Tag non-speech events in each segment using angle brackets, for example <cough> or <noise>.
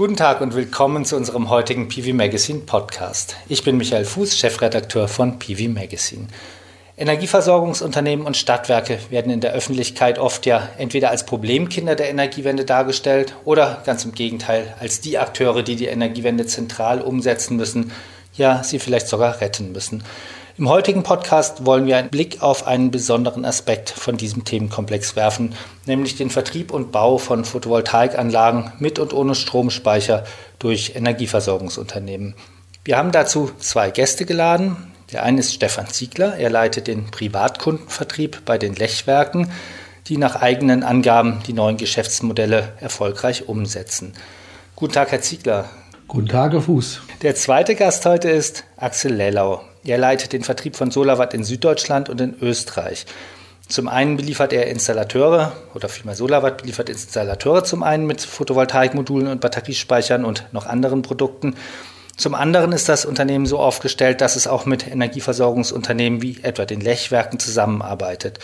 Guten Tag und willkommen zu unserem heutigen PV Magazine Podcast. Ich bin Michael Fuß, Chefredakteur von PV Magazine. Energieversorgungsunternehmen und Stadtwerke werden in der Öffentlichkeit oft ja entweder als Problemkinder der Energiewende dargestellt oder ganz im Gegenteil als die Akteure, die die Energiewende zentral umsetzen müssen, ja sie vielleicht sogar retten müssen. Im heutigen Podcast wollen wir einen Blick auf einen besonderen Aspekt von diesem Themenkomplex werfen, nämlich den Vertrieb und Bau von Photovoltaikanlagen mit und ohne Stromspeicher durch Energieversorgungsunternehmen. Wir haben dazu zwei Gäste geladen. Der eine ist Stefan Ziegler, er leitet den Privatkundenvertrieb bei den Lechwerken, die nach eigenen Angaben die neuen Geschäftsmodelle erfolgreich umsetzen. Guten Tag, Herr Ziegler. Guten Tag, Herr Fuß. Der zweite Gast heute ist Axel Lellau. Er leitet den Vertrieb von Solarwatt in Süddeutschland und in Österreich. Zum einen beliefert er Installateure oder vielmehr Solarwatt beliefert Installateure zum einen mit Photovoltaikmodulen und Batteriespeichern und noch anderen Produkten. Zum anderen ist das Unternehmen so aufgestellt, dass es auch mit Energieversorgungsunternehmen wie etwa den Lechwerken zusammenarbeitet.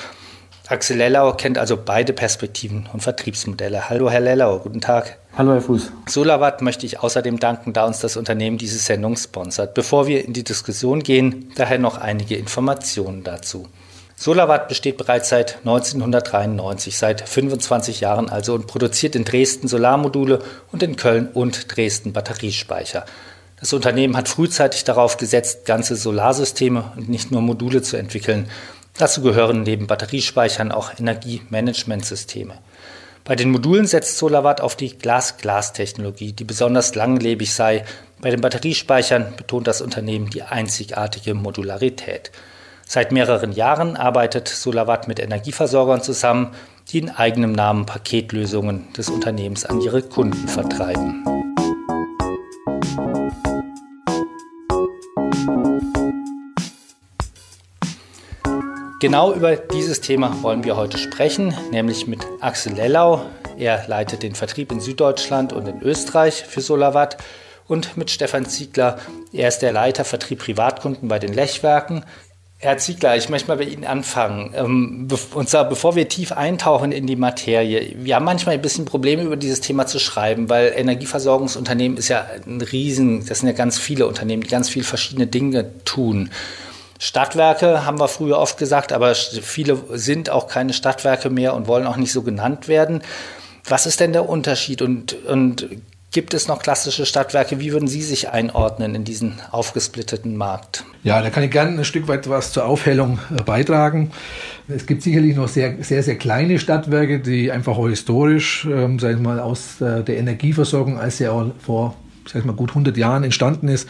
Axel Lellau kennt also beide Perspektiven und Vertriebsmodelle. Hallo Herr Lellau, guten Tag. Hallo Herr Fuß. Solarwatt möchte ich außerdem danken, da uns das Unternehmen diese Sendung sponsert. Bevor wir in die Diskussion gehen, daher noch einige Informationen dazu. Solarwatt besteht bereits seit 1993, seit 25 Jahren also und produziert in Dresden Solarmodule und in Köln und Dresden Batteriespeicher. Das Unternehmen hat frühzeitig darauf gesetzt, ganze Solarsysteme und nicht nur Module zu entwickeln. Dazu gehören neben Batteriespeichern auch Energiemanagementsysteme. Bei den Modulen setzt SolarWatt auf die Glas-Glas-Technologie, die besonders langlebig sei. Bei den Batteriespeichern betont das Unternehmen die einzigartige Modularität. Seit mehreren Jahren arbeitet SolarWatt mit Energieversorgern zusammen, die in eigenem Namen Paketlösungen des Unternehmens an ihre Kunden vertreiben. Genau über dieses Thema wollen wir heute sprechen, nämlich mit Axel Lellau. Er leitet den Vertrieb in Süddeutschland und in Österreich für Solarwatt und mit Stefan Ziegler. Er ist der Leiter Vertrieb Privatkunden bei den Lechwerken. Herr Ziegler, ich möchte mal bei Ihnen anfangen. Ähm, und zwar, bevor wir tief eintauchen in die Materie. Wir haben manchmal ein bisschen Probleme, über dieses Thema zu schreiben, weil Energieversorgungsunternehmen ist ja ein Riesen, das sind ja ganz viele Unternehmen, die ganz viele verschiedene Dinge tun. Stadtwerke haben wir früher oft gesagt, aber viele sind auch keine Stadtwerke mehr und wollen auch nicht so genannt werden. Was ist denn der Unterschied und, und gibt es noch klassische Stadtwerke? Wie würden Sie sich einordnen in diesen aufgesplitteten Markt? Ja, da kann ich gerne ein Stück weit was zur Aufhellung äh, beitragen. Es gibt sicherlich noch sehr, sehr, sehr kleine Stadtwerke, die einfach historisch, ähm, sag ich mal, aus äh, der Energieversorgung, als sie auch vor sag ich mal, gut 100 Jahren entstanden ist,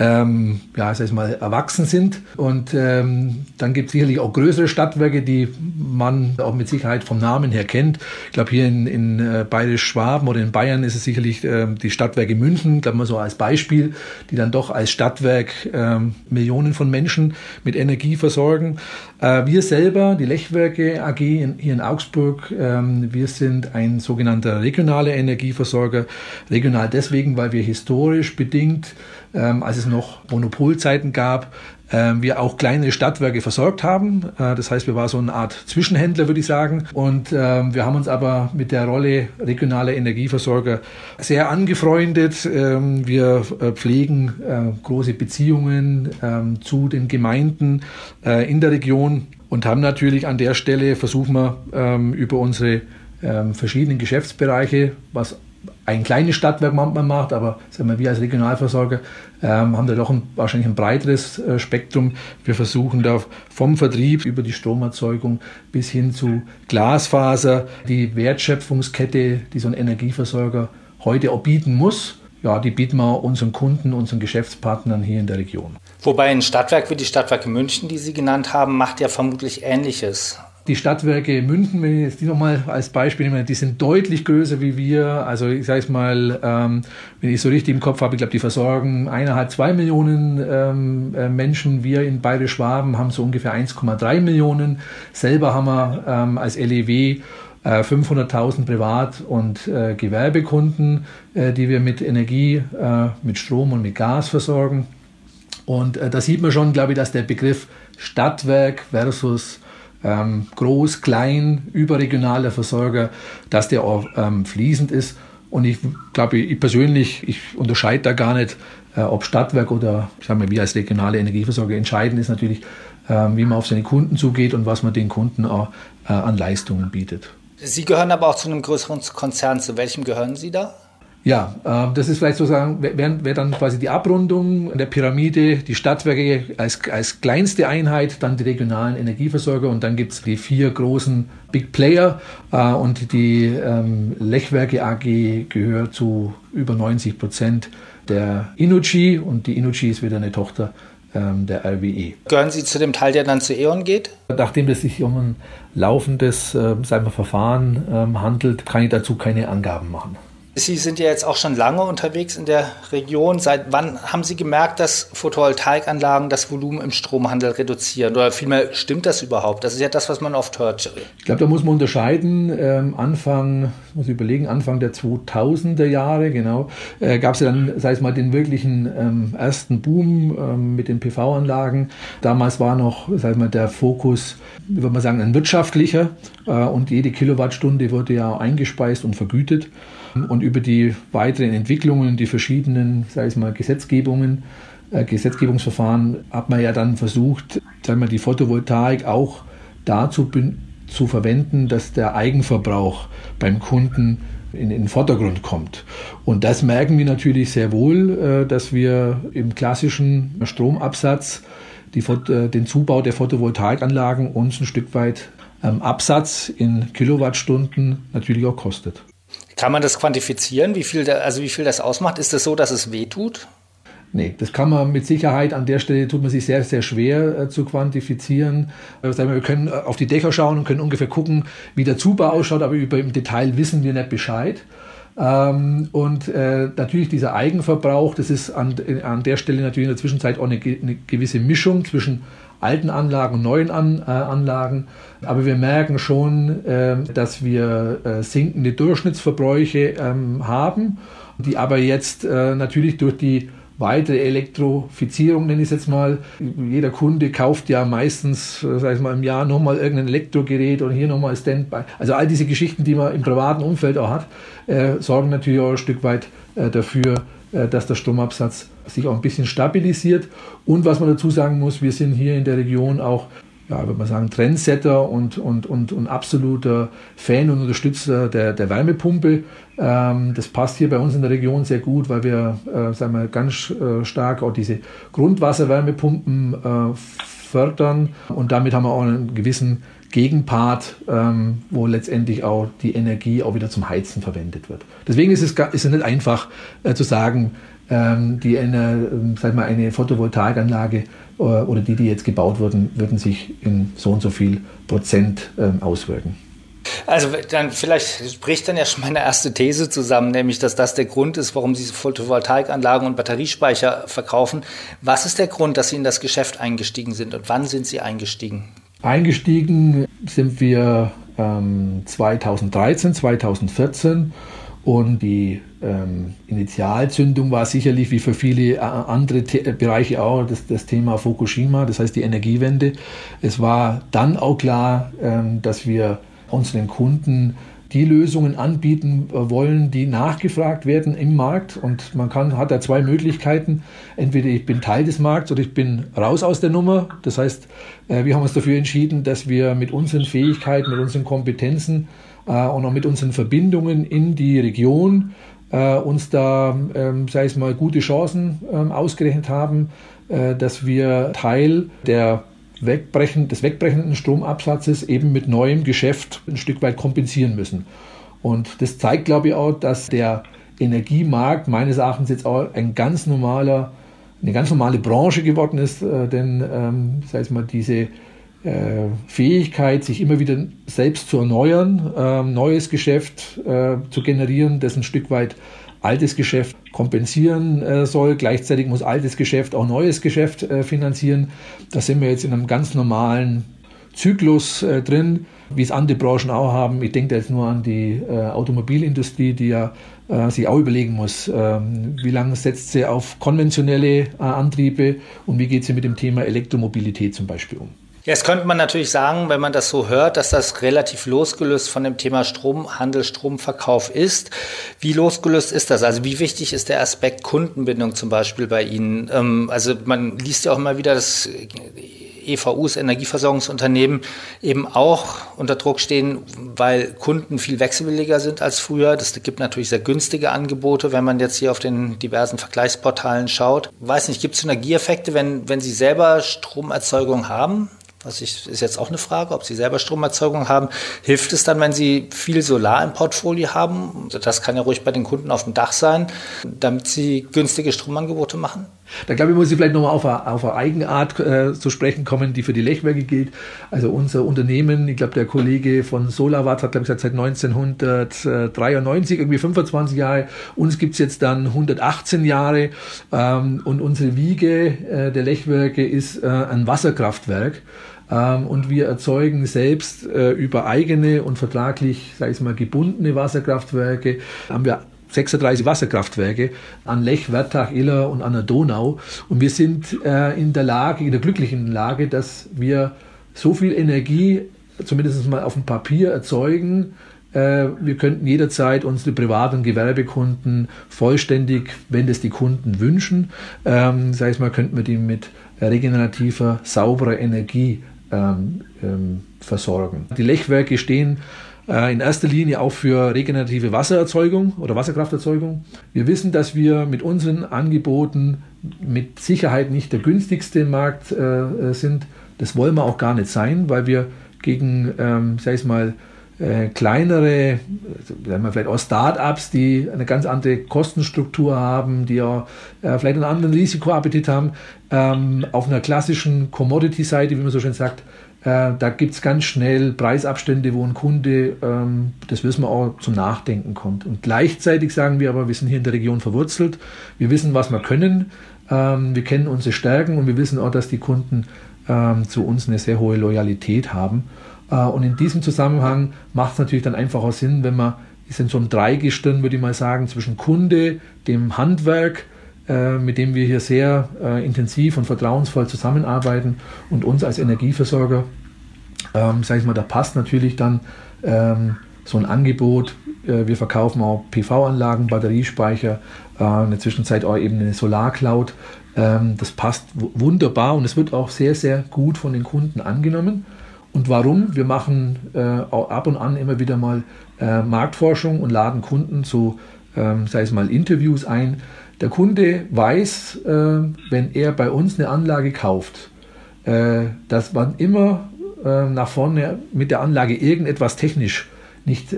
ähm, ja, sag ich mal, erwachsen sind. Und ähm, dann gibt es sicherlich auch größere Stadtwerke, die man auch mit Sicherheit vom Namen her kennt. Ich glaube, hier in, in äh, Bayerisch-Schwaben oder in Bayern ist es sicherlich äh, die Stadtwerke München, glaube mal so als Beispiel, die dann doch als Stadtwerk äh, Millionen von Menschen mit Energie versorgen. Äh, wir selber, die Lechwerke AG in, hier in Augsburg, ähm, wir sind ein sogenannter regionaler Energieversorger. Regional deswegen, weil wir historisch bedingt ähm, als es noch Monopolzeiten gab, ähm, wir auch kleine Stadtwerke versorgt haben. Äh, das heißt, wir waren so eine Art Zwischenhändler, würde ich sagen. Und ähm, wir haben uns aber mit der Rolle regionaler Energieversorger sehr angefreundet. Ähm, wir äh, pflegen äh, große Beziehungen zu den Gemeinden in der Region und haben natürlich an der Stelle versuchen wir über unsere verschiedenen Geschäftsbereiche, was ein kleines Stadtwerk manchmal macht, aber sagen wir, wir als Regionalversorger ähm, haben da doch ein, wahrscheinlich ein breiteres äh, Spektrum. Wir versuchen da vom Vertrieb über die Stromerzeugung bis hin zu Glasfaser die Wertschöpfungskette, die so ein Energieversorger heute auch bieten muss, ja, die bieten wir unseren Kunden, unseren Geschäftspartnern hier in der Region. Wobei ein Stadtwerk wie die Stadtwerke München, die Sie genannt haben, macht ja vermutlich Ähnliches. Die Stadtwerke München, wenn ich jetzt die nochmal als Beispiel nehme, die sind deutlich größer wie wir. Also ich sage es mal, ähm, wenn ich so richtig im Kopf habe, ich glaube, die versorgen eineinhalb, zwei Millionen ähm, äh, Menschen. Wir in Bayerisch-Schwaben haben so ungefähr 1,3 Millionen. Selber haben wir ähm, als LEW 500.000 äh, Privat- und äh, Gewerbekunden, äh, die wir mit Energie, äh, mit Strom und mit Gas versorgen. Und da sieht man schon, glaube ich, dass der Begriff Stadtwerk versus ähm, groß, klein, überregionaler Versorger, dass der auch ähm, fließend ist. Und ich glaube, ich persönlich, ich unterscheide da gar nicht, äh, ob Stadtwerk oder ich sag wir als regionale Energieversorger entscheiden, ist natürlich, äh, wie man auf seine Kunden zugeht und was man den Kunden auch äh, an Leistungen bietet. Sie gehören aber auch zu einem größeren Konzern. Zu welchem gehören Sie da? Ja, äh, das ist vielleicht sozusagen, wäre wär dann quasi die Abrundung der Pyramide, die Stadtwerke als, als kleinste Einheit, dann die regionalen Energieversorger und dann gibt's die vier großen Big Player äh, und die ähm, Lechwerke AG gehört zu über 90 Prozent der Inuji und die Inuji ist wieder eine Tochter ähm, der RWE. Gehören Sie zu dem Teil, der dann zu E.ON geht? Nachdem es sich um ein laufendes äh, sagen wir, Verfahren ähm, handelt, kann ich dazu keine Angaben machen. Sie sind ja jetzt auch schon lange unterwegs in der Region. Seit wann haben Sie gemerkt, dass Photovoltaikanlagen das Volumen im Stromhandel reduzieren? Oder vielmehr stimmt das überhaupt? Das ist ja das, was man oft hört. Ich glaube, da muss man unterscheiden. Ähm, Anfang, muss ich überlegen, Anfang der 2000er Jahre, genau, äh, gab es ja dann, sei es mal, den wirklichen ähm, ersten Boom ähm, mit den PV-Anlagen. Damals war noch, sei es mal, der Fokus, würde man sagen, ein wirtschaftlicher. Äh, und jede Kilowattstunde wurde ja eingespeist und vergütet. Und über die weiteren Entwicklungen, die verschiedenen, sage ich mal, Gesetzgebungen, äh, Gesetzgebungsverfahren, hat man ja dann versucht, sagen wir, die Photovoltaik auch dazu zu verwenden, dass der Eigenverbrauch beim Kunden in, in den Vordergrund kommt. Und das merken wir natürlich sehr wohl, äh, dass wir im klassischen Stromabsatz die, äh, den Zubau der Photovoltaikanlagen uns ein Stück weit ähm, Absatz in Kilowattstunden natürlich auch kostet. Kann man das quantifizieren, wie viel, da, also wie viel das ausmacht? Ist es das so, dass es weh tut? Nee, das kann man mit Sicherheit an der Stelle tut man sich sehr, sehr schwer äh, zu quantifizieren. Äh, wir können äh, auf die Dächer schauen und können ungefähr gucken, wie der Zubau ausschaut, aber über im Detail wissen wir nicht Bescheid. Ähm, und äh, natürlich dieser Eigenverbrauch, das ist an, an der Stelle natürlich in der Zwischenzeit auch eine, eine gewisse Mischung zwischen alten Anlagen und neuen An, äh, Anlagen. Aber wir merken schon, äh, dass wir äh, sinkende Durchschnittsverbräuche ähm, haben, die aber jetzt äh, natürlich durch die weitere Elektrifizierung, nenne ich es jetzt mal. Jeder Kunde kauft ja meistens, äh, sag ich mal, im Jahr nochmal irgendein Elektrogerät oder hier nochmal Standby. Also all diese Geschichten, die man im privaten Umfeld auch hat, äh, sorgen natürlich auch ein Stück weit äh, dafür, äh, dass der Stromabsatz sich auch ein bisschen stabilisiert. Und was man dazu sagen muss, wir sind hier in der Region auch, ja, würde man sagen, Trendsetter und, und, und, und absoluter Fan und Unterstützer der, der Wärmepumpe. Ähm, das passt hier bei uns in der Region sehr gut, weil wir, äh, sagen wir, ganz äh, stark auch diese Grundwasserwärmepumpen äh, fördern und damit haben wir auch einen gewissen Gegenpart, ähm, wo letztendlich auch die Energie auch wieder zum Heizen verwendet wird. Deswegen ist es, ist es nicht einfach äh, zu sagen, ähm, die eine, ähm, sag mal, eine Photovoltaikanlage äh, oder die, die jetzt gebaut wurden, würden sich in so und so viel Prozent ähm, auswirken. Also dann vielleicht spricht dann ja schon meine erste These zusammen, nämlich dass das der Grund ist, warum Sie Photovoltaikanlagen und Batteriespeicher verkaufen. Was ist der Grund, dass Sie in das Geschäft eingestiegen sind und wann sind Sie eingestiegen? Eingestiegen sind wir ähm, 2013, 2014 und die ähm, Initialzündung war sicherlich wie für viele äh, andere The äh, Bereiche auch das, das, Thema Fukushima, das heißt die Energiewende. Es war dann auch klar, ähm, dass wir unseren Kunden die Lösungen anbieten äh, wollen, die nachgefragt werden im Markt. Und man kann, hat da zwei Möglichkeiten. Entweder ich bin Teil des Markts oder ich bin raus aus der Nummer. Das heißt, wir haben uns dafür entschieden, dass wir mit unseren Fähigkeiten, mit unseren Kompetenzen und auch mit unseren Verbindungen in die Region uns da, ähm, sei es mal, gute Chancen ähm, ausgerechnet haben, dass wir Teil der Wegbrechen, des wegbrechenden Stromabsatzes eben mit neuem Geschäft ein Stück weit kompensieren müssen. Und das zeigt, glaube ich, auch, dass der Energiemarkt meines Erachtens jetzt auch ein ganz normaler, eine ganz normale Branche geworden ist, äh, denn ähm, sei es mal diese äh, Fähigkeit, sich immer wieder selbst zu erneuern, äh, neues Geschäft äh, zu generieren, das ein Stück weit altes Geschäft kompensieren äh, soll. Gleichzeitig muss altes Geschäft auch neues Geschäft äh, finanzieren. Da sind wir jetzt in einem ganz normalen Zyklus äh, drin, wie es andere Branchen auch haben. Ich denke jetzt nur an die äh, Automobilindustrie, die ja äh, sich auch überlegen muss, ähm, wie lange setzt sie auf konventionelle äh, Antriebe und wie geht sie mit dem Thema Elektromobilität zum Beispiel um. Jetzt könnte man natürlich sagen, wenn man das so hört, dass das relativ losgelöst von dem Thema Stromhandel, Stromverkauf ist. Wie losgelöst ist das? Also wie wichtig ist der Aspekt Kundenbindung zum Beispiel bei Ihnen? Ähm, also man liest ja auch immer wieder, dass EVUs, Energieversorgungsunternehmen, eben auch unter Druck stehen, weil Kunden viel wechselwilliger sind als früher. Das gibt natürlich sehr günstige Angebote, wenn man jetzt hier auf den diversen Vergleichsportalen schaut. Weiß nicht, gibt es Synergieeffekte, wenn, wenn Sie selber Stromerzeugung haben? Was ich, ist jetzt auch eine Frage, ob Sie selber Stromerzeugung haben. Hilft es dann, wenn Sie viel Solar im Portfolio haben? Das kann ja ruhig bei den Kunden auf dem Dach sein, damit Sie günstige Stromangebote machen? Da glaube ich, muss ich vielleicht nochmal auf eine, auf eine Eigenart äh, zu sprechen kommen, die für die Lechwerke gilt. Also unser Unternehmen, ich glaube, der Kollege von Solarwatt hat, glaube ich, seit 1993, irgendwie 25 Jahre. Uns gibt es jetzt dann 118 Jahre. Ähm, und unsere Wiege äh, der Lechwerke ist äh, ein Wasserkraftwerk. Ähm, und wir erzeugen selbst äh, über eigene und vertraglich, sage ich mal, gebundene Wasserkraftwerke, haben wir 36 Wasserkraftwerke an Lech, Wertach, Iller und an der Donau. Und wir sind äh, in der Lage, in der glücklichen Lage, dass wir so viel Energie, zumindest mal auf dem Papier, erzeugen. Äh, wir könnten jederzeit unsere Privat- und Gewerbekunden vollständig, wenn das die Kunden wünschen, ähm, sag ich mal, könnten wir die mit regenerativer, sauberer Energie ähm, ähm, versorgen. Die Lechwerke stehen äh, in erster Linie auch für regenerative Wassererzeugung oder Wasserkrafterzeugung. Wir wissen, dass wir mit unseren Angeboten mit Sicherheit nicht der günstigste Markt äh, sind. Das wollen wir auch gar nicht sein, weil wir gegen, ähm, sag ich mal, äh, kleinere, sagen wir vielleicht auch Start-ups, die eine ganz andere Kostenstruktur haben, die auch äh, vielleicht einen anderen Risikoappetit haben, ähm, auf einer klassischen Commodity-Seite, wie man so schön sagt, äh, da gibt es ganz schnell Preisabstände, wo ein Kunde, ähm, das wissen wir auch, zum Nachdenken kommt. Und gleichzeitig sagen wir aber, wir sind hier in der Region verwurzelt, wir wissen, was wir können, ähm, wir kennen unsere Stärken und wir wissen auch, dass die Kunden ähm, zu uns eine sehr hohe Loyalität haben. Äh, und in diesem Zusammenhang macht es natürlich dann einfach auch Sinn, wenn man, ist in so einem Dreigestirn, würde ich mal sagen, zwischen Kunde, dem Handwerk, äh, mit dem wir hier sehr äh, intensiv und vertrauensvoll zusammenarbeiten und uns als Energieversorger, ähm, sage ich mal, da passt natürlich dann ähm, so ein Angebot. Äh, wir verkaufen auch PV-Anlagen, Batteriespeicher, äh, in der Zwischenzeit auch eben eine Solarcloud. Ähm, das passt wunderbar und es wird auch sehr, sehr gut von den Kunden angenommen. Und warum? Wir machen äh, auch ab und an immer wieder mal Marktforschung und laden Kunden zu, ähm, sei es mal Interviews ein, der Kunde weiß, äh, wenn er bei uns eine Anlage kauft, äh, dass man immer äh, nach vorne mit der Anlage irgendetwas technisch nicht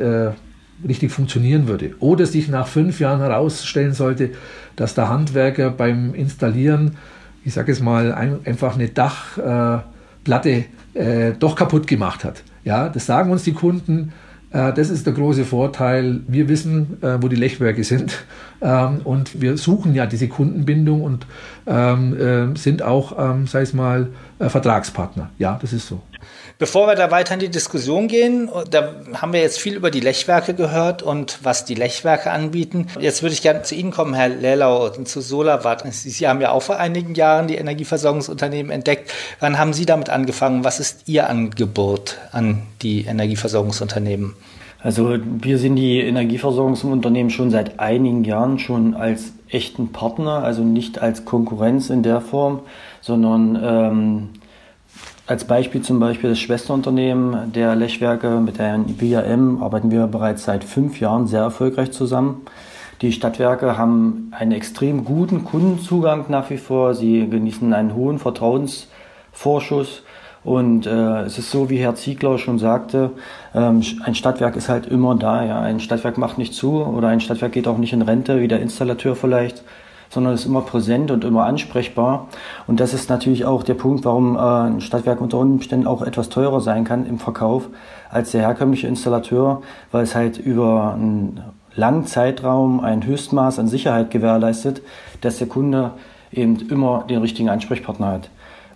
richtig funktionieren würde. Oder sich nach fünf Jahren herausstellen sollte, dass der Handwerker beim Installieren, ich sage es mal, ein, einfach eine Dachplatte doch kaputt gemacht hat. Ja, das sagen uns die Kunden das ist der große Vorteil. Wir wissen, äh, wo die Lechwerke sind <laughs> ähm, und wir suchen ja diese Kundenbindung und ähm, äh, sind auch, ähm, sei es mal, Vertragspartner. Ja, das ist so. Bevor wir da weiter in die Diskussion gehen, da haben wir jetzt viel über die Lechwerke gehört und was die Lechwerke anbieten. Jetzt würde ich gerne zu Ihnen kommen, Herr Lellau, zu Solarwatt. Sie haben ja auch vor einigen Jahren die Energieversorgungsunternehmen entdeckt. Wann haben Sie damit angefangen? Was ist Ihr Angebot an die Energieversorgungsunternehmen? Also wir sind die Energieversorgungsunternehmen schon seit einigen Jahren schon als echten Partner, also nicht als Konkurrenz in der Form, sondern ähm, als Beispiel zum Beispiel das Schwesterunternehmen der Lechwerke mit der VIM arbeiten wir bereits seit fünf Jahren sehr erfolgreich zusammen. Die Stadtwerke haben einen extrem guten Kundenzugang nach wie vor. Sie genießen einen hohen Vertrauensvorschuss. Und äh, es ist so, wie Herr Ziegler schon sagte, ähm, ein Stadtwerk ist halt immer da. Ja. Ein Stadtwerk macht nicht zu oder ein Stadtwerk geht auch nicht in Rente, wie der Installateur vielleicht, sondern ist immer präsent und immer ansprechbar. Und das ist natürlich auch der Punkt, warum äh, ein Stadtwerk unter Umständen auch etwas teurer sein kann im Verkauf als der herkömmliche Installateur, weil es halt über einen langen Zeitraum ein Höchstmaß an Sicherheit gewährleistet, dass der Kunde eben immer den richtigen Ansprechpartner hat.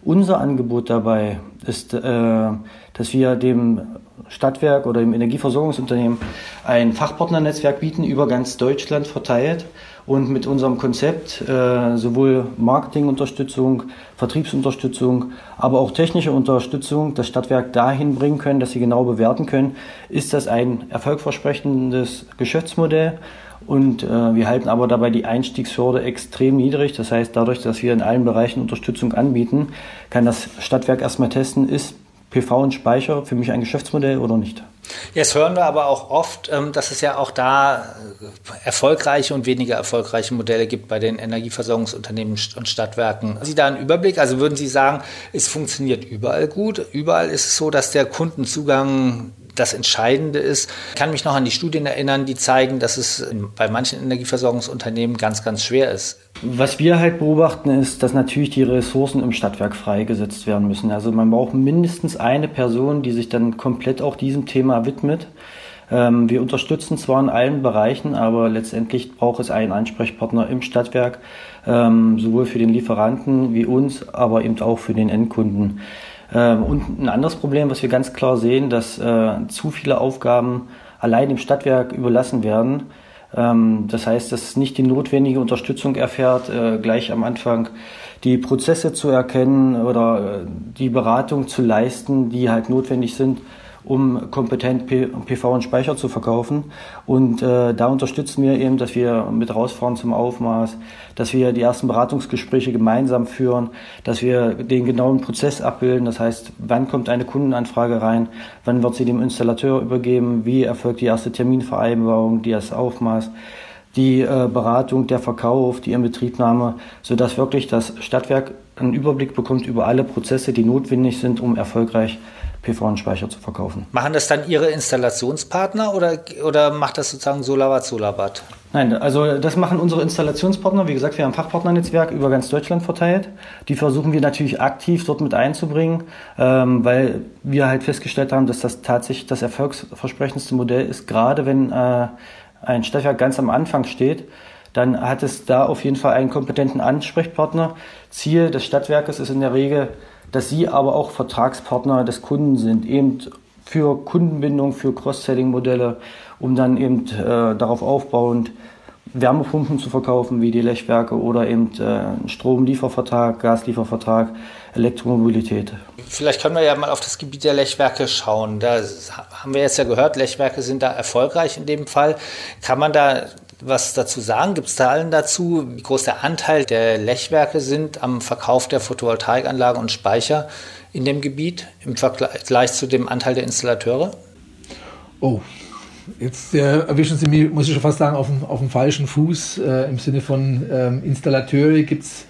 Unser Angebot dabei ist, äh, dass wir dem Stadtwerk oder dem Energieversorgungsunternehmen ein Fachpartnernetzwerk bieten, über ganz Deutschland verteilt und mit unserem Konzept äh, sowohl Marketingunterstützung, Vertriebsunterstützung, aber auch technische Unterstützung das Stadtwerk dahin bringen können, dass sie genau bewerten können, ist das ein erfolgversprechendes Geschäftsmodell und äh, wir halten aber dabei die Einstiegshürde extrem niedrig. Das heißt, dadurch, dass wir in allen Bereichen Unterstützung anbieten, kann das Stadtwerk erstmal testen, ist PV und Speicher für mich ein Geschäftsmodell oder nicht. Jetzt hören wir aber auch oft, ähm, dass es ja auch da äh, erfolgreiche und weniger erfolgreiche Modelle gibt bei den Energieversorgungsunternehmen und Stadtwerken. Haben Sie da einen Überblick? Also würden Sie sagen, es funktioniert überall gut? Überall ist es so, dass der Kundenzugang das Entscheidende ist. Ich kann mich noch an die Studien erinnern, die zeigen, dass es bei manchen Energieversorgungsunternehmen ganz, ganz schwer ist. Was wir halt beobachten, ist, dass natürlich die Ressourcen im Stadtwerk freigesetzt werden müssen. Also man braucht mindestens eine Person, die sich dann komplett auch diesem Thema widmet. Ähm, wir unterstützen zwar in allen Bereichen, aber letztendlich braucht es einen Ansprechpartner im Stadtwerk, ähm, sowohl für den Lieferanten wie uns, aber eben auch für den Endkunden. Ähm, und ein anderes Problem, was wir ganz klar sehen, dass äh, zu viele Aufgaben allein im Stadtwerk überlassen werden. Ähm, das heißt, dass nicht die notwendige Unterstützung erfährt, äh, gleich am Anfang die Prozesse zu erkennen oder äh, die Beratung zu leisten, die halt notwendig sind, um kompetent PV und Speicher zu verkaufen. Und äh, da unterstützen wir eben, dass wir mit rausfahren zum Aufmaß, dass wir die ersten Beratungsgespräche gemeinsam führen, dass wir den genauen Prozess abbilden. Das heißt, wann kommt eine Kundenanfrage rein, wann wird sie dem Installateur übergeben, wie erfolgt die erste Terminvereinbarung, die das Aufmaß die äh, Beratung, der Verkauf, die Inbetriebnahme, sodass wirklich das Stadtwerk einen Überblick bekommt über alle Prozesse, die notwendig sind, um erfolgreich PV-Speicher zu verkaufen. Machen das dann Ihre Installationspartner oder, oder macht das sozusagen Solabat Solabat? Nein, also das machen unsere Installationspartner. Wie gesagt, wir haben ein Fachpartnernetzwerk über ganz Deutschland verteilt. Die versuchen wir natürlich aktiv dort mit einzubringen, ähm, weil wir halt festgestellt haben, dass das tatsächlich das erfolgsversprechendste Modell ist, gerade wenn äh, ein Stadtwerk ganz am Anfang steht dann hat es da auf jeden Fall einen kompetenten Ansprechpartner. Ziel des Stadtwerkes ist in der Regel, dass sie aber auch Vertragspartner des Kunden sind, eben für Kundenbindung, für Cross-Selling-Modelle, um dann eben äh, darauf aufbauend Wärmepumpen zu verkaufen, wie die Lechwerke oder eben äh, Stromliefervertrag, Gasliefervertrag, Elektromobilität. Vielleicht können wir ja mal auf das Gebiet der Lechwerke schauen. Da haben wir jetzt ja gehört, Lechwerke sind da erfolgreich in dem Fall. Kann man da was dazu sagen? Gibt es Zahlen dazu, wie groß der Anteil der Lechwerke sind am Verkauf der Photovoltaikanlagen und Speicher in dem Gebiet im Vergleich zu dem Anteil der Installateure? Oh, jetzt äh, erwischen Sie mich, muss ich schon fast sagen, auf dem, auf dem falschen Fuß. Äh, Im Sinne von ähm, Installateure gibt es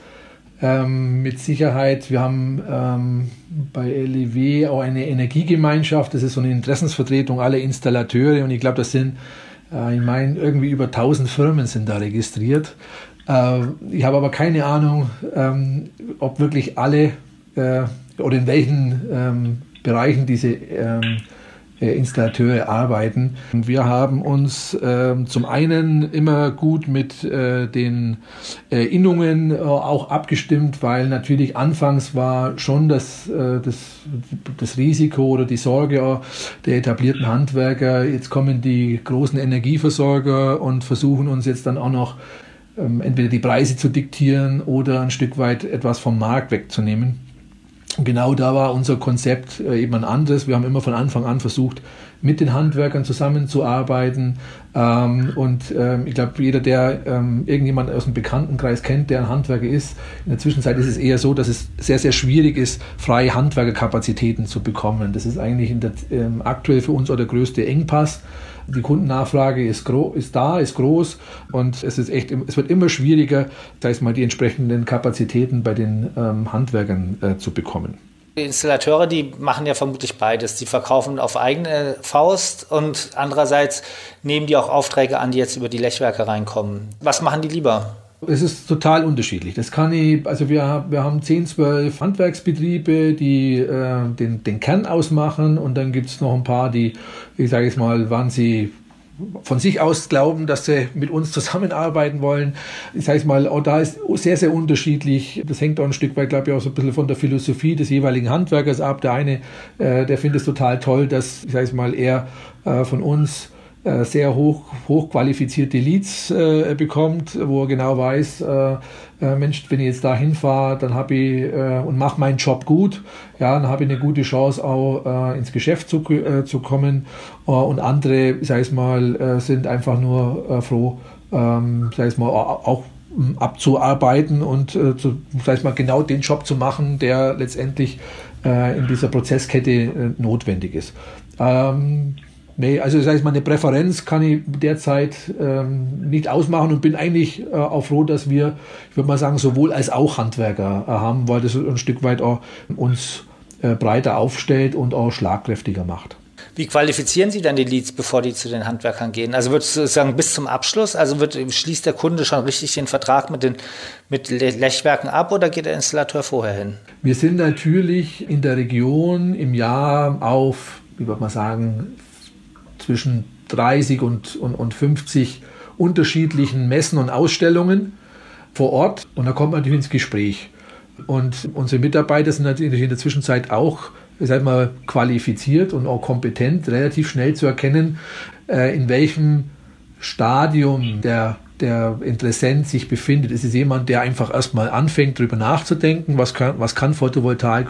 ähm, mit Sicherheit, wir haben ähm, bei LEW auch eine Energiegemeinschaft, das ist so eine Interessensvertretung aller Installateure und ich glaube, das sind ich meine, irgendwie über 1000 Firmen sind da registriert. Äh, ich habe aber keine Ahnung, ähm, ob wirklich alle äh, oder in welchen ähm, Bereichen diese ähm, äh, Installateure arbeiten. Wir haben uns äh, zum einen immer gut mit äh, den äh, Innungen äh, auch abgestimmt, weil natürlich anfangs war schon das, äh, das, das Risiko oder die Sorge der etablierten Handwerker, jetzt kommen die großen Energieversorger und versuchen uns jetzt dann auch noch ähm, entweder die Preise zu diktieren oder ein Stück weit etwas vom Markt wegzunehmen genau da war unser Konzept äh, eben ein anderes. Wir haben immer von Anfang an versucht, mit den Handwerkern zusammenzuarbeiten. Ähm, und ähm, ich glaube, jeder, der ähm, irgendjemand aus dem Bekanntenkreis kennt, der ein Handwerker ist, in der Zwischenzeit ist es eher so, dass es sehr, sehr schwierig ist, freie Handwerkerkapazitäten zu bekommen. Das ist eigentlich der, aktuell für uns auch der größte Engpass. Die Kundennachfrage ist, ist da, ist groß und es ist echt, es wird immer schwieriger, da ist mal die entsprechenden Kapazitäten bei den ähm, Handwerkern äh, zu bekommen. Die Installateure, die machen ja vermutlich beides. Die verkaufen auf eigene Faust und andererseits nehmen die auch Aufträge an, die jetzt über die Lechwerke reinkommen. Was machen die lieber? Es ist total unterschiedlich. Das kann ich, also wir, wir haben 10, 12 Handwerksbetriebe, die äh, den, den Kern ausmachen und dann gibt es noch ein paar, die, ich sage jetzt mal, wann sie von sich aus glauben, dass sie mit uns zusammenarbeiten wollen. Ich sage mal, auch da ist sehr, sehr unterschiedlich. Das hängt auch ein Stück weit, glaube ich, auch so ein bisschen von der Philosophie des jeweiligen Handwerkers ab. Der eine, äh, der findet es total toll, dass, ich sage mal, er äh, von uns sehr hoch, hochqualifizierte Leads äh, bekommt, wo er genau weiß, äh, äh Mensch, wenn ich jetzt da hinfahre, dann habe ich äh, und mache meinen Job gut, ja, dann habe ich eine gute Chance auch äh, ins Geschäft zu, zu kommen. und andere, sag ich mal, sind einfach nur froh, ähm, sag ich mal, auch abzuarbeiten und zu, sag ich mal, genau den Job zu machen, der letztendlich in dieser Prozesskette notwendig ist. Ähm, Nee, also das heißt, meine Präferenz kann ich derzeit ähm, nicht ausmachen und bin eigentlich äh, auch froh, dass wir, ich würde mal sagen, sowohl als auch Handwerker äh, haben, weil das ein Stück weit auch uns äh, breiter aufstellt und auch schlagkräftiger macht. Wie qualifizieren Sie dann die Leads, bevor die zu den Handwerkern gehen? Also wird sozusagen bis zum Abschluss, also wird, schließt der Kunde schon richtig den Vertrag mit den mit Lechwerken ab oder geht der Installateur vorher hin? Wir sind natürlich in der Region im Jahr auf, wie würde man sagen, zwischen 30 und, und, und 50 unterschiedlichen Messen und Ausstellungen vor Ort und da kommt man natürlich ins Gespräch. Und unsere Mitarbeiter sind natürlich in der Zwischenzeit auch sag mal, qualifiziert und auch kompetent, relativ schnell zu erkennen, äh, in welchem Stadium der, der Interessent sich befindet. Es ist jemand, der einfach erstmal anfängt, darüber nachzudenken, was kann, was kann Photovoltaik,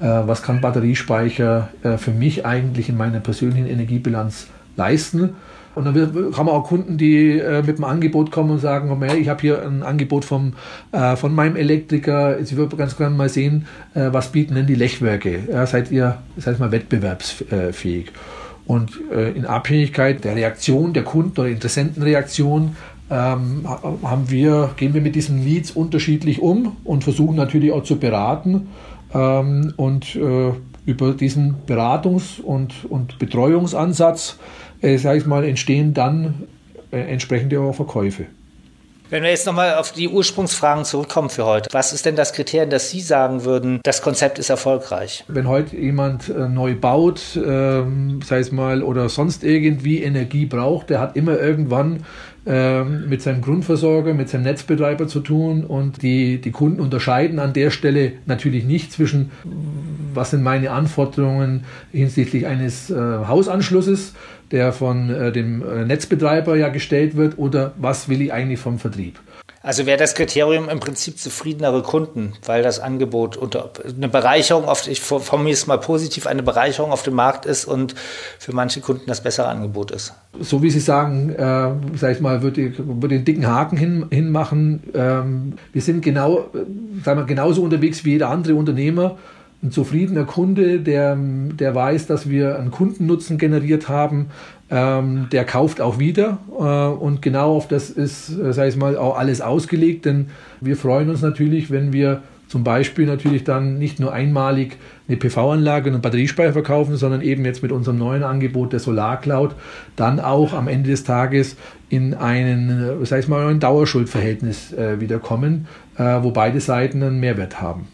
äh, was kann Batteriespeicher äh, für mich eigentlich in meiner persönlichen Energiebilanz leisten. Und dann haben wir auch Kunden, die äh, mit dem Angebot kommen und sagen, oh, ich habe hier ein Angebot vom, äh, von meinem Elektriker. Ich würde ganz gerne mal sehen, äh, was bieten denn die Lechwerke? Ja, seid ihr, seid mal wettbewerbsfähig? Und äh, in Abhängigkeit der Reaktion der Kunden oder Interessentenreaktion ähm, haben wir, gehen wir mit diesen Leads unterschiedlich um und versuchen natürlich auch zu beraten ähm, und äh, über diesen Beratungs- und, und Betreuungsansatz äh, sage ich mal, entstehen dann äh, entsprechende auch Verkäufe. Wenn wir jetzt nochmal auf die Ursprungsfragen zurückkommen für heute, was ist denn das Kriterium, dass Sie sagen würden, das Konzept ist erfolgreich? Wenn heute jemand äh, neu baut, ähm, sei es mal, oder sonst irgendwie Energie braucht, der hat immer irgendwann mit seinem Grundversorger, mit seinem Netzbetreiber zu tun und die, die Kunden unterscheiden an der Stelle natürlich nicht zwischen, was sind meine Anforderungen hinsichtlich eines äh, Hausanschlusses der von äh, dem äh, Netzbetreiber ja gestellt wird oder was will ich eigentlich vom Vertrieb. Also wäre das Kriterium im Prinzip zufriedenere Kunden, weil das Angebot unter eine Bereicherung auf, ich formuliere es mal positiv, eine Bereicherung auf dem Markt ist und für manche Kunden das bessere Angebot ist. So wie Sie sagen, äh, sag ich mal, würde ich würd den dicken Haken hin, hinmachen. Ähm, wir sind genau, äh, sagen wir, genauso unterwegs wie jeder andere Unternehmer ein zufriedener Kunde, der, der weiß, dass wir einen Kundennutzen generiert haben, ähm, der kauft auch wieder. Äh, und genau auf das ist, äh, sage ich mal, auch alles ausgelegt, denn wir freuen uns natürlich, wenn wir zum Beispiel natürlich dann nicht nur einmalig eine PV-Anlage und einen Batteriespeicher verkaufen, sondern eben jetzt mit unserem neuen Angebot der Solar Cloud dann auch am Ende des Tages in einen, äh, sag ich mal, ein Dauerschuldverhältnis äh, wiederkommen, äh, wo beide Seiten einen Mehrwert haben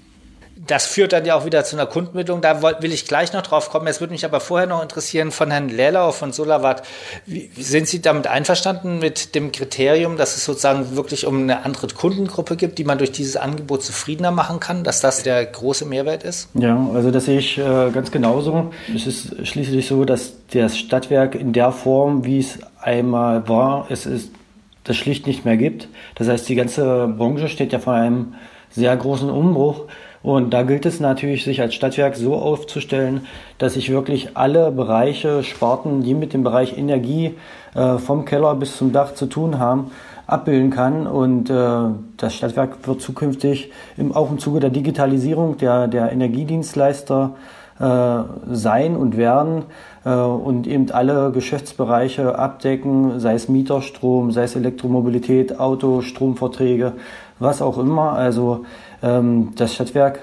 das führt dann ja auch wieder zu einer Kundenbildung. Da will ich gleich noch drauf kommen. Es würde mich aber vorher noch interessieren von Herrn Lehlau von Solarwatt. Sind Sie damit einverstanden mit dem Kriterium, dass es sozusagen wirklich um eine andere Kundengruppe gibt, die man durch dieses Angebot zufriedener machen kann, dass das der große Mehrwert ist? Ja, also das sehe ich äh, ganz genauso. Es ist schließlich so, dass das Stadtwerk in der Form, wie es einmal war, es ist das schlicht nicht mehr gibt. Das heißt, die ganze Branche steht ja vor einem sehr großen Umbruch. Und da gilt es natürlich, sich als Stadtwerk so aufzustellen, dass ich wirklich alle Bereiche, Sparten, die mit dem Bereich Energie äh, vom Keller bis zum Dach zu tun haben, abbilden kann. Und äh, das Stadtwerk wird zukünftig im, auch im Zuge der Digitalisierung der, der Energiedienstleister äh, sein und werden äh, und eben alle Geschäftsbereiche abdecken, sei es Mieterstrom, sei es Elektromobilität, Auto, Stromverträge, was auch immer. Also das Stadtwerk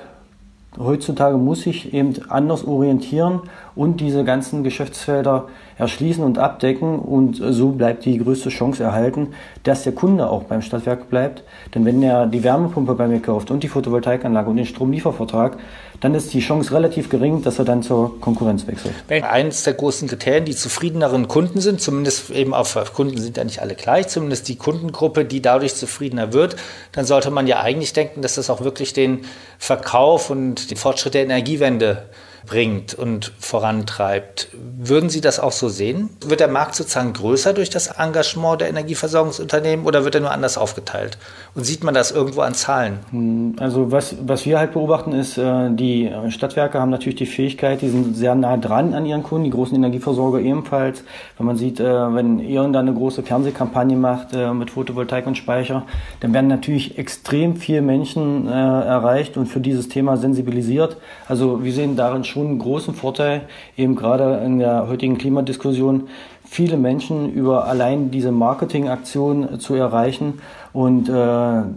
heutzutage muss sich eben anders orientieren und diese ganzen Geschäftsfelder erschließen und abdecken und so bleibt die größte Chance erhalten, dass der Kunde auch beim Stadtwerk bleibt. Denn wenn er die Wärmepumpe bei mir kauft und die Photovoltaikanlage und den Stromliefervertrag, dann ist die Chance relativ gering, dass er dann zur Konkurrenz wechselt. Eines der großen Kriterien, die zufriedeneren Kunden sind, zumindest eben auf Kunden sind ja nicht alle gleich, zumindest die Kundengruppe, die dadurch zufriedener wird, dann sollte man ja eigentlich denken, dass das auch wirklich den Verkauf und den Fortschritt der Energiewende bringt und vorantreibt. Würden Sie das auch so sehen? Wird der Markt sozusagen größer durch das Engagement der Energieversorgungsunternehmen oder wird er nur anders aufgeteilt? Und sieht man das irgendwo an Zahlen? Hm, also was, was wir halt beobachten ist, äh, die Stadtwerke haben natürlich die Fähigkeit, die sind sehr nah dran an ihren Kunden, die großen Energieversorger ebenfalls. Wenn man sieht, äh, wenn E.ON da eine große Fernsehkampagne macht äh, mit Photovoltaik und Speicher, dann werden natürlich extrem viele Menschen erreicht und für dieses Thema sensibilisiert. Also wir sehen darin schon einen großen Vorteil, eben gerade in der heutigen Klimadiskussion, viele Menschen über allein diese Marketingaktion zu erreichen und äh,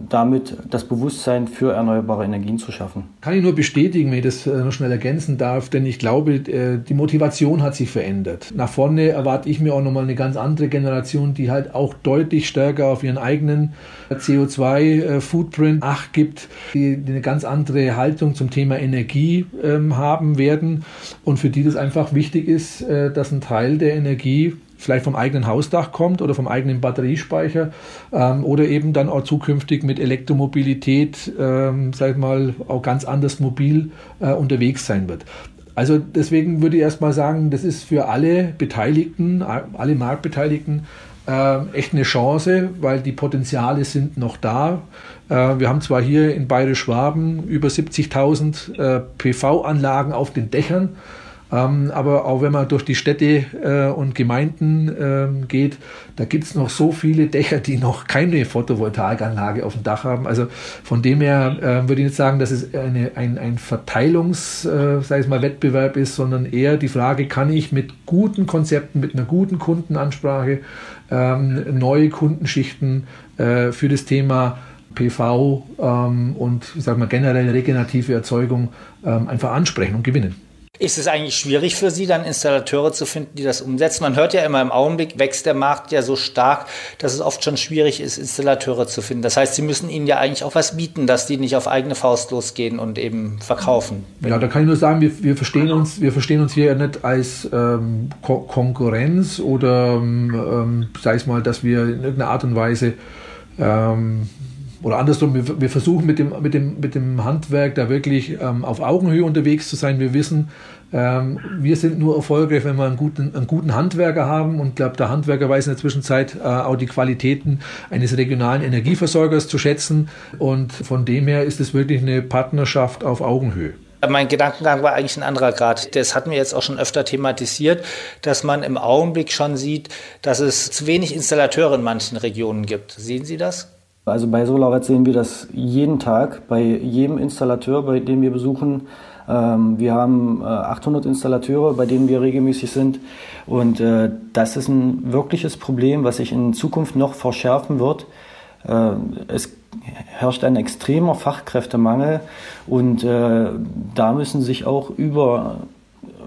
damit das Bewusstsein für erneuerbare Energien zu schaffen. Kann ich nur bestätigen, wenn ich das äh, noch schnell ergänzen darf, denn ich glaube, äh, die Motivation hat sich verändert. Nach vorne erwarte ich mir auch nochmal eine ganz andere Generation, die halt auch deutlich stärker auf ihren eigenen CO2-Footprint Acht gibt, die, eine ganz andere Haltung zum Thema Energie ähm, haben werden und für die das einfach wichtig ist, äh, dass ein Teil der Energie vielleicht vom eigenen Hausdach kommt oder vom eigenen Batteriespeicher ähm, oder eben dann auch zukünftig mit Elektromobilität, ähm, sag ich mal, auch ganz anders mobil äh, unterwegs sein wird. Also deswegen würde ich erstmal sagen, das ist für alle Beteiligten, alle Marktbeteiligten äh, echt eine Chance, weil die Potenziale sind noch da. Äh, wir haben zwar hier in Bayerisch-Schwaben über 70.000 äh, PV-Anlagen auf den Dächern, ähm, aber auch wenn man durch die Städte äh, und Gemeinden ähm, geht, da gibt es noch so viele Dächer, die noch keine Photovoltaikanlage auf dem Dach haben. Also von dem her äh, würde ich nicht sagen, dass es eine, ein, ein Verteilungs, äh, sei es mal, Wettbewerb ist, sondern eher die Frage, kann ich mit guten Konzepten, mit einer guten Kundenansprache ähm, neue Kundenschichten äh, für das Thema PV ähm, und ich sag mal generell regenerative Erzeugung ähm, einfach ansprechen und gewinnen. Ist es eigentlich schwierig für Sie, dann Installateure zu finden, die das umsetzen? Man hört ja immer im Augenblick, wächst der Markt ja so stark, dass es oft schon schwierig ist, Installateure zu finden. Das heißt, Sie müssen ihnen ja eigentlich auch was bieten, dass die nicht auf eigene Faust losgehen und eben verkaufen. Ja, da kann ich nur sagen, wir, wir, verstehen, uns, wir verstehen uns hier ja nicht als ähm, Ko Konkurrenz oder, ähm, sei es mal, dass wir in irgendeiner Art und Weise ähm, oder andersrum, wir, wir, versuchen mit dem, mit, dem, mit dem Handwerk da wirklich ähm, auf Augenhöhe unterwegs zu sein. Wir wissen, ähm, wir sind nur erfolgreich, wenn wir einen guten, einen guten Handwerker haben und ich glaube, der Handwerker weiß in der Zwischenzeit äh, auch die Qualitäten eines regionalen Energieversorgers zu schätzen und von dem her ist es wirklich eine Partnerschaft auf Augenhöhe. Mein Gedankengang war eigentlich ein anderer Grad. Das hatten wir jetzt auch schon öfter thematisiert, dass man im Augenblick schon sieht, dass es zu wenig Installateure in manchen Regionen gibt. Sehen Sie das? Also bei SolarRed sehen wir das jeden Tag bei jedem Installateur, bei dem wir besuchen. Ähm, wir haben 800 äh, Installateure, bei denen wir regelmäßig sind. Und äh, das ist ein wirkliches Problem, was sich in Zukunft noch verschärfen wird. Äh, es herrscht ein extremer Fachkräftemangel und da müssen sich auch über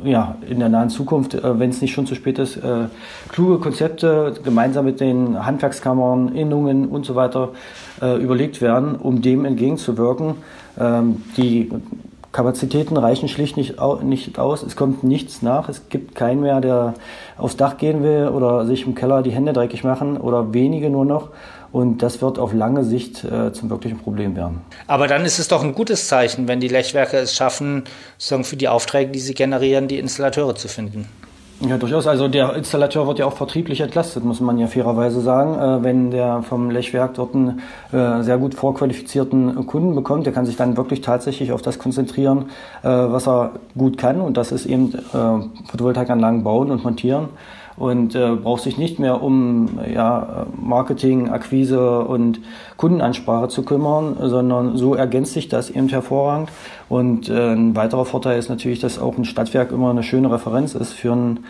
ja, in der nahen Zukunft, äh, wenn es nicht schon zu spät ist, äh, kluge Konzepte gemeinsam mit den Handwerkskammern, Innungen und so weiter äh, überlegt werden, um dem entgegenzuwirken. Ähm, die Kapazitäten reichen schlicht nicht, nicht aus. Es kommt nichts nach. Es gibt keinen mehr, der aufs Dach gehen will oder sich im Keller die Hände dreckig machen oder wenige nur noch. Und das wird auf lange Sicht äh, zum wirklichen Problem werden. Aber dann ist es doch ein gutes Zeichen, wenn die Lechwerke es schaffen, sozusagen für die Aufträge, die sie generieren, die Installateure zu finden. Ja, durchaus. Also der Installateur wird ja auch vertrieblich entlastet, muss man ja fairerweise sagen. Äh, wenn der vom Lechwerk dort einen äh, sehr gut vorqualifizierten Kunden bekommt, der kann sich dann wirklich tatsächlich auf das konzentrieren, äh, was er gut kann. Und das ist eben äh, Photovoltaikanlagen bauen und montieren und äh, braucht sich nicht mehr um ja, Marketing, Akquise und Kundenansprache zu kümmern, sondern so ergänzt sich das eben hervorragend. Und äh, ein weiterer Vorteil ist natürlich, dass auch ein Stadtwerk immer eine schöne Referenz ist für einen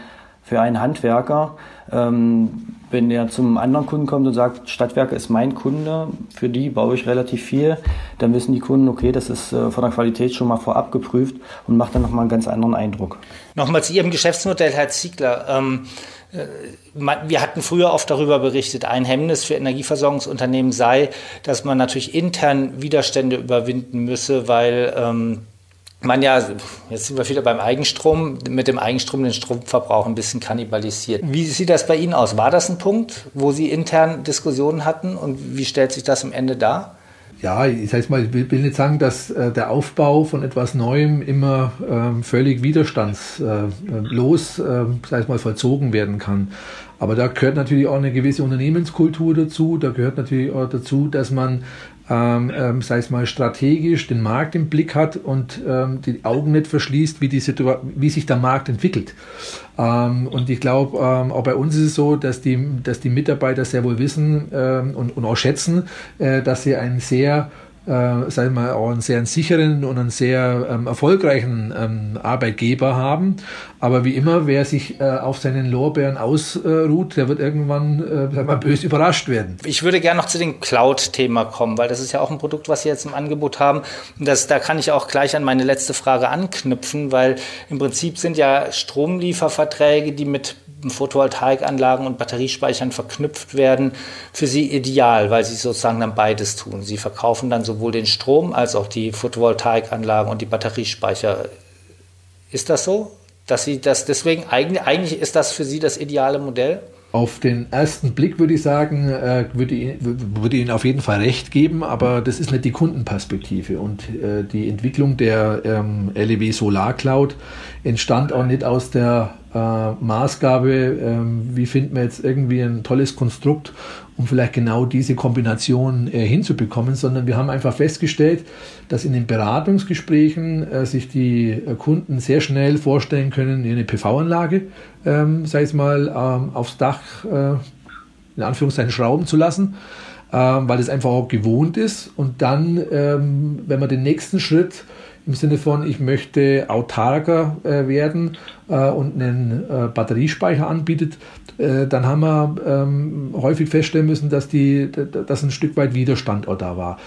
für einen Handwerker, ähm, wenn er zum anderen Kunden kommt und sagt, Stadtwerke ist mein Kunde, für die baue ich relativ viel, dann wissen die Kunden, okay, das ist äh, von der Qualität schon mal vorab geprüft und macht dann nochmal einen ganz anderen Eindruck. Nochmal zu Ihrem Geschäftsmodell, Herr Ziegler. Ähm, äh, wir hatten früher oft darüber berichtet, ein Hemmnis für Energieversorgungsunternehmen sei, dass man natürlich intern Widerstände überwinden müsse, weil ähm, man ja, jetzt sind wir wieder beim Eigenstrom, mit dem Eigenstrom den Stromverbrauch ein bisschen kannibalisiert. Wie sieht das bei Ihnen aus? War das ein Punkt, wo Sie intern Diskussionen hatten und wie stellt sich das am Ende dar? Ja, ich sag mal, ich will nicht sagen, dass äh, der Aufbau von etwas Neuem immer ähm, völlig widerstandslos, äh, sag ich mal, vollzogen werden kann. Aber da gehört natürlich auch eine gewisse Unternehmenskultur dazu. Da gehört natürlich auch dazu, dass man ähm, ähm, sei es mal strategisch, den Markt im Blick hat und ähm, die Augen nicht verschließt, wie, die wie sich der Markt entwickelt. Ähm, und ich glaube, ähm, auch bei uns ist es so, dass die, dass die Mitarbeiter sehr wohl wissen und, und auch schätzen, äh, dass sie ein sehr äh, sagen wir auch einen sehr sicheren und einen sehr ähm, erfolgreichen ähm, Arbeitgeber haben. Aber wie immer, wer sich äh, auf seinen Lorbeeren ausruht, der wird irgendwann äh, sagen wir, bös überrascht werden. Ich würde gerne noch zu dem Cloud-Thema kommen, weil das ist ja auch ein Produkt, was Sie jetzt im Angebot haben. Das, da kann ich auch gleich an meine letzte Frage anknüpfen, weil im Prinzip sind ja Stromlieferverträge, die mit Photovoltaikanlagen und Batteriespeichern verknüpft werden, für Sie ideal, weil Sie sozusagen dann beides tun. Sie verkaufen dann sowohl den Strom als auch die Photovoltaikanlagen und die Batteriespeicher. Ist das so? Dass Sie das deswegen, eigentlich, ist das für Sie das ideale Modell? Auf den ersten Blick würde ich sagen, äh, würde, ich, würde Ihnen auf jeden Fall recht geben, aber das ist nicht die Kundenperspektive. Und äh, die Entwicklung der ähm, LEW Solar Cloud entstand auch nicht aus der äh, Maßgabe, ähm, wie finden wir jetzt irgendwie ein tolles Konstrukt, um vielleicht genau diese Kombination äh, hinzubekommen, sondern wir haben einfach festgestellt, dass in den Beratungsgesprächen äh, sich die äh, Kunden sehr schnell vorstellen können, eine PV-Anlage, ähm, sei es mal, ähm, aufs Dach äh, in Anführungszeichen schrauben zu lassen, ähm, weil es einfach auch gewohnt ist. Und dann, ähm, wenn man den nächsten Schritt im Sinne von, ich möchte autarker äh, werden äh, und einen äh, Batteriespeicher anbietet, äh, dann haben wir ähm, häufig feststellen müssen, dass, die, dass ein Stück weit Widerstand auch da war.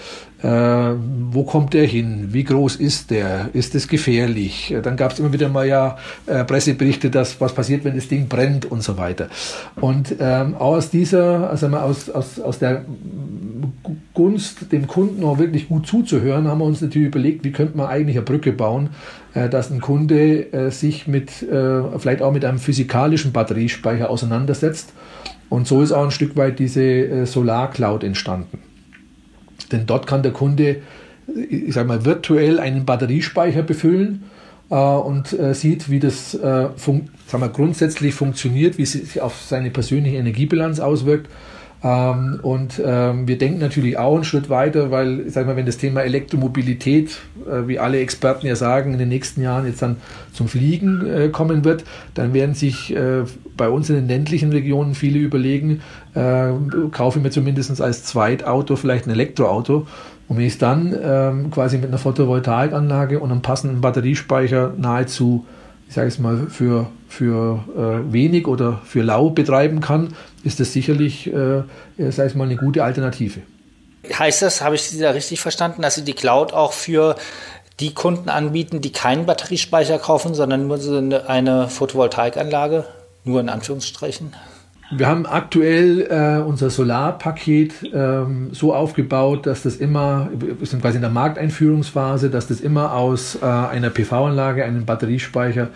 Äh, wo kommt der hin? Wie groß ist der? Ist es gefährlich? Dann gab es immer wieder mal ja äh, Presseberichte, dass was passiert, wenn das Ding brennt und so weiter. Und ähm, aus dieser, also aus, aus, aus der Gunst, dem Kunden auch wirklich gut zuzuhören, haben wir uns natürlich überlegt, wie könnte man eigentlich eine Brücke bauen, äh, dass ein Kunde äh, sich mit, äh, vielleicht auch mit einem physikalischen Batteriespeicher auseinandersetzt. Und so ist auch ein Stück weit diese äh, Solar Cloud entstanden. Denn dort kann der Kunde, ich sage mal, virtuell einen Batteriespeicher befüllen äh, und äh, sieht, wie das äh, fun sagen wir, grundsätzlich funktioniert, wie es sich auf seine persönliche Energiebilanz auswirkt. Ähm, und ähm, wir denken natürlich auch einen Schritt weiter, weil, sag mal, wenn das Thema Elektromobilität, äh, wie alle Experten ja sagen, in den nächsten Jahren jetzt dann zum Fliegen äh, kommen wird, dann werden sich äh, bei uns in den ländlichen Regionen viele überlegen, äh, kaufe ich mir zumindest als Zweitauto vielleicht ein Elektroauto. Und wenn ich es dann ähm, quasi mit einer Photovoltaikanlage und einem passenden Batteriespeicher nahezu ich sage es mal, für, für äh, wenig oder für lau betreiben kann, ist das sicherlich, äh, sage ich mal, eine gute Alternative. Heißt das, habe ich Sie da richtig verstanden, dass Sie die Cloud auch für die Kunden anbieten, die keinen Batteriespeicher kaufen, sondern nur so eine Photovoltaikanlage, nur in Anführungsstrichen? Wir haben aktuell äh, unser Solarpaket ähm, so aufgebaut, dass das immer, wir sind quasi in der Markteinführungsphase, dass das immer aus äh, einer PV-Anlage, einem Batteriespeicher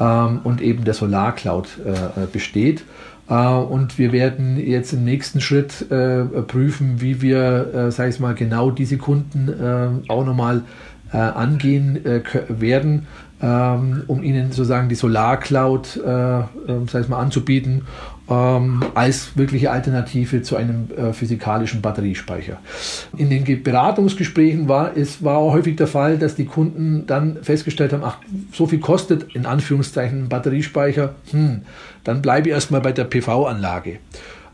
ähm, und eben der Solarcloud äh, besteht. Äh, und wir werden jetzt im nächsten Schritt äh, prüfen, wie wir, äh, sage ich mal, genau diese Kunden äh, auch nochmal angehen werden, ähm, um ihnen sozusagen die Solarcloud, äh, äh, mal, anzubieten ähm, als wirkliche Alternative zu einem äh, physikalischen Batteriespeicher. In den Beratungsgesprächen war es war auch häufig der Fall, dass die Kunden dann festgestellt haben, ach, so viel kostet in Anführungszeichen ein Batteriespeicher, hm, dann bleibe ich erstmal bei der PV-Anlage.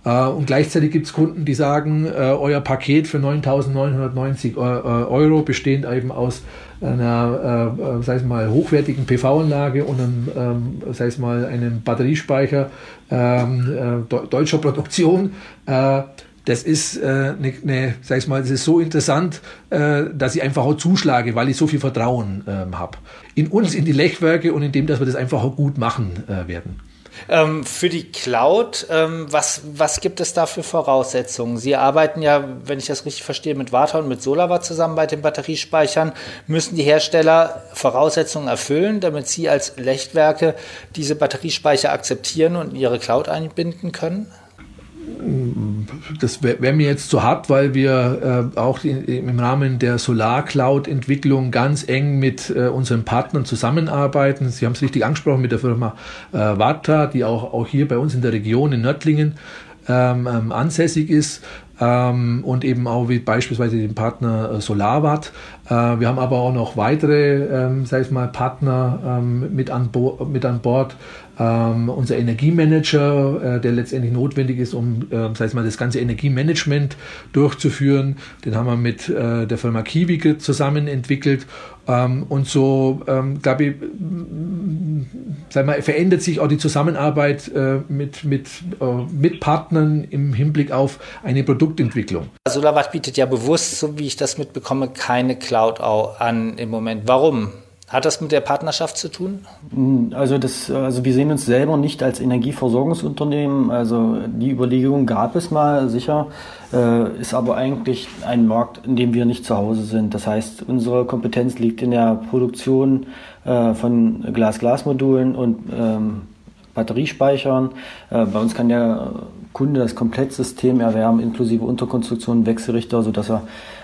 Äh, und gleichzeitig gibt es Kunden, die sagen, äh, euer Paket für 9.990 Euro bestehend eben aus einer, äh, sei es mal, hochwertigen PV-Anlage und einem, ähm, sei es mal, einem Batteriespeicher ähm, äh, deutscher Produktion. Äh, das ist äh, ne, ne, sag ich mal, das ist so interessant, äh, dass ich einfach auch zuschlage, weil ich so viel Vertrauen ähm, habe. In uns, in die Lechwerke und in dem, dass wir das einfach auch gut machen äh, werden. Ähm, für die Cloud, ähm, was, was gibt es da für Voraussetzungen? Sie arbeiten ja, wenn ich das richtig verstehe, mit Warta und mit Solarwatt zusammen bei den Batteriespeichern. Müssen die Hersteller Voraussetzungen erfüllen, damit sie als Lechtwerke diese Batteriespeicher akzeptieren und in ihre Cloud einbinden können? Das wäre wär mir jetzt zu hart, weil wir äh, auch die, im Rahmen der Solar-Cloud-Entwicklung ganz eng mit äh, unseren Partnern zusammenarbeiten. Sie haben es richtig angesprochen mit der Firma äh, Vata, die auch, auch hier bei uns in der Region in Nördlingen ähm, ähm, ansässig ist ähm, und eben auch wie beispielsweise den Partner äh, Solarwatt. Äh, wir haben aber auch noch weitere, ähm, sag ich mal, Partner ähm, mit, an mit an Bord. Ähm, unser Energiemanager, äh, der letztendlich notwendig ist, um äh, sag ich mal, das ganze Energiemanagement durchzuführen, den haben wir mit äh, der Firma Kiwi zusammen entwickelt. Ähm, und so, ähm, glaube ich, sag mal, verändert sich auch die Zusammenarbeit äh, mit, mit, äh, mit Partnern im Hinblick auf eine Produktentwicklung. SolarWatt bietet ja bewusst, so wie ich das mitbekomme, keine Cloud an im Moment. Warum? Hat das mit der Partnerschaft zu tun? Mm, also, das, also wir sehen uns selber nicht als Energieversorgungsunternehmen. Also die Überlegung gab es mal sicher, äh, ist aber eigentlich ein Markt, in dem wir nicht zu Hause sind. Das heißt, unsere Kompetenz liegt in der Produktion äh, von Glas-Glas-Modulen und ähm, Batteriespeichern. Äh, bei uns kann der Kunde das Komplettsystem erwärmen, inklusive Unterkonstruktion, Wechselrichter, sodass er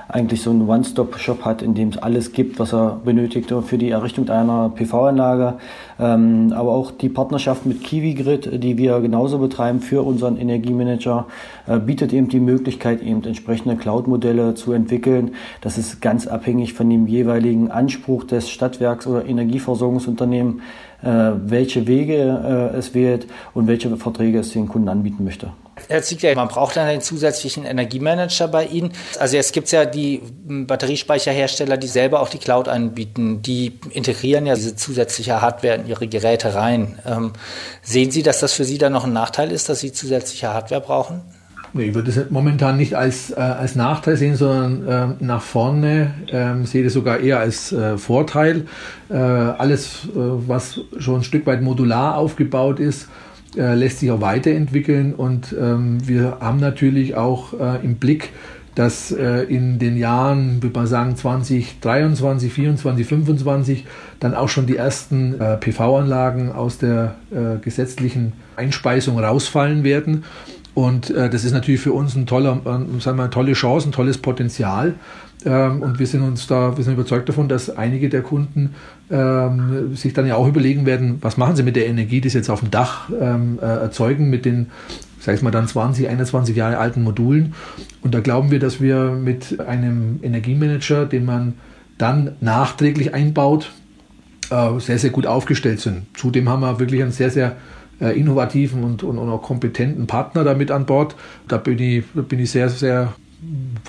eigentlich so einen One-Stop-Shop hat, in dem es alles gibt, was er benötigt für die Errichtung einer PV-Anlage. Ähm, aber auch die Partnerschaft mit Kiwi Grid, die wir genauso betreiben für unseren Energiemanager, äh, bietet eben die Möglichkeit, eben entsprechende Cloud-Modelle zu entwickeln. Das ist ganz abhängig von dem jeweiligen Anspruch des Stadtwerks oder Energieversorgungsunternehmens, äh, welche Wege äh, es wählt und welche Verträge es den Kunden anbieten möchte. Herr Ziegler, man braucht dann einen zusätzlichen Energiemanager bei Ihnen. Also jetzt gibt es ja die Batteriespeicherhersteller, die selber auch die Cloud anbieten. Die integrieren ja diese zusätzliche Hardware in ihre Geräte rein. Ähm, sehen Sie, dass das für Sie dann noch ein Nachteil ist, dass Sie zusätzliche Hardware brauchen? Ich würde es momentan nicht als, äh, als Nachteil sehen, sondern äh, nach vorne äh, sehe ich sogar eher als äh, Vorteil. Äh, alles, äh, was schon ein Stück weit modular aufgebaut ist, äh, lässt sich auch weiterentwickeln und ähm, wir haben natürlich auch äh, im Blick, dass äh, in den Jahren, würde man sagen 2023, 2024, 2025 dann auch schon die ersten äh, PV-Anlagen aus der äh, gesetzlichen Einspeisung rausfallen werden. Und äh, das ist natürlich für uns ein toller, sagen wir, eine tolle Chance, ein tolles Potenzial. Ähm, und wir sind uns da, wir sind überzeugt davon, dass einige der Kunden ähm, sich dann ja auch überlegen werden, was machen sie mit der Energie, die sie jetzt auf dem Dach ähm, äh, erzeugen, mit den, sag ich mal, dann 20, 21 Jahre alten Modulen. Und da glauben wir, dass wir mit einem Energiemanager, den man dann nachträglich einbaut, äh, sehr, sehr gut aufgestellt sind. Zudem haben wir wirklich einen sehr, sehr äh, innovativen und, und, und, auch kompetenten Partner damit an Bord. Da bin ich, da bin ich sehr, sehr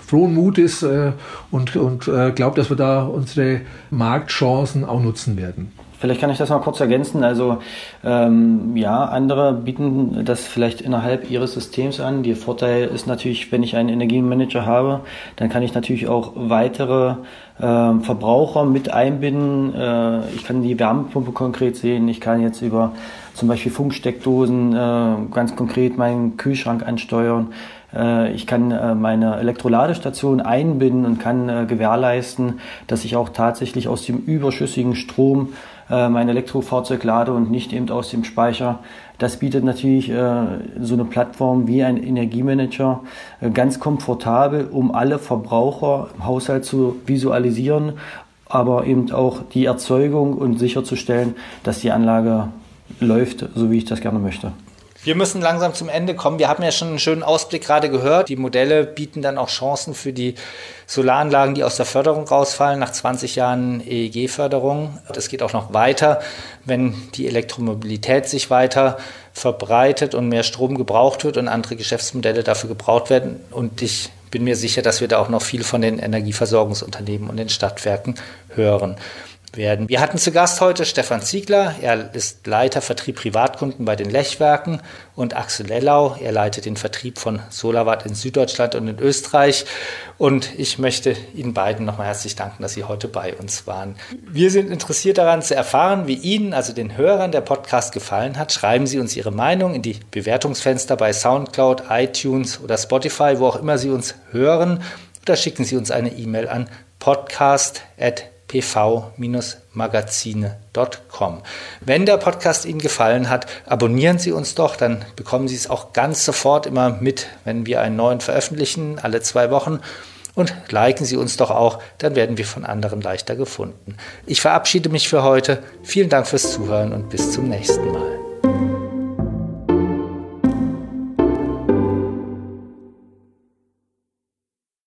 frohen Mutes äh, und, und äh, glaube, dass wir da unsere Marktchancen auch nutzen werden. Vielleicht kann ich das mal kurz ergänzen. Also ähm, ja, andere bieten das vielleicht innerhalb ihres Systems an. Der Vorteil ist natürlich, wenn ich einen Energiemanager habe, dann kann ich natürlich auch weitere äh, Verbraucher mit einbinden. Äh, ich kann die Wärmepumpe konkret sehen. Ich kann jetzt über zum Beispiel Funksteckdosen äh, ganz konkret meinen Kühlschrank ansteuern. Äh, ich kann äh, meine Elektroladestation einbinden und kann äh, gewährleisten, dass ich auch tatsächlich aus dem überschüssigen Strom mein Elektrofahrzeug lade und nicht eben aus dem Speicher. Das bietet natürlich so eine Plattform wie ein Energiemanager ganz komfortabel, um alle Verbraucher im Haushalt zu visualisieren, aber eben auch die Erzeugung und sicherzustellen, dass die Anlage läuft, so wie ich das gerne möchte. Wir müssen langsam zum Ende kommen. Wir haben ja schon einen schönen Ausblick gerade gehört. Die Modelle bieten dann auch Chancen für die Solaranlagen, die aus der Förderung rausfallen, nach 20 Jahren EEG-Förderung. Das geht auch noch weiter, wenn die Elektromobilität sich weiter verbreitet und mehr Strom gebraucht wird und andere Geschäftsmodelle dafür gebraucht werden. Und ich bin mir sicher, dass wir da auch noch viel von den Energieversorgungsunternehmen und den Stadtwerken hören werden. Wir hatten zu Gast heute Stefan Ziegler. Er ist Leiter Vertrieb Privatkunden bei den Lechwerken und Axel Lellau. Er leitet den Vertrieb von Solarwatt in Süddeutschland und in Österreich. Und ich möchte Ihnen beiden nochmal herzlich danken, dass Sie heute bei uns waren. Wir sind interessiert daran zu erfahren, wie Ihnen, also den Hörern, der Podcast gefallen hat. Schreiben Sie uns Ihre Meinung in die Bewertungsfenster bei SoundCloud, iTunes oder Spotify, wo auch immer Sie uns hören. Oder schicken Sie uns eine E-Mail an podcast@ pv-magazine.com. Wenn der Podcast Ihnen gefallen hat, abonnieren Sie uns doch, dann bekommen Sie es auch ganz sofort immer mit, wenn wir einen neuen veröffentlichen, alle zwei Wochen. Und liken Sie uns doch auch, dann werden wir von anderen leichter gefunden. Ich verabschiede mich für heute. Vielen Dank fürs Zuhören und bis zum nächsten Mal.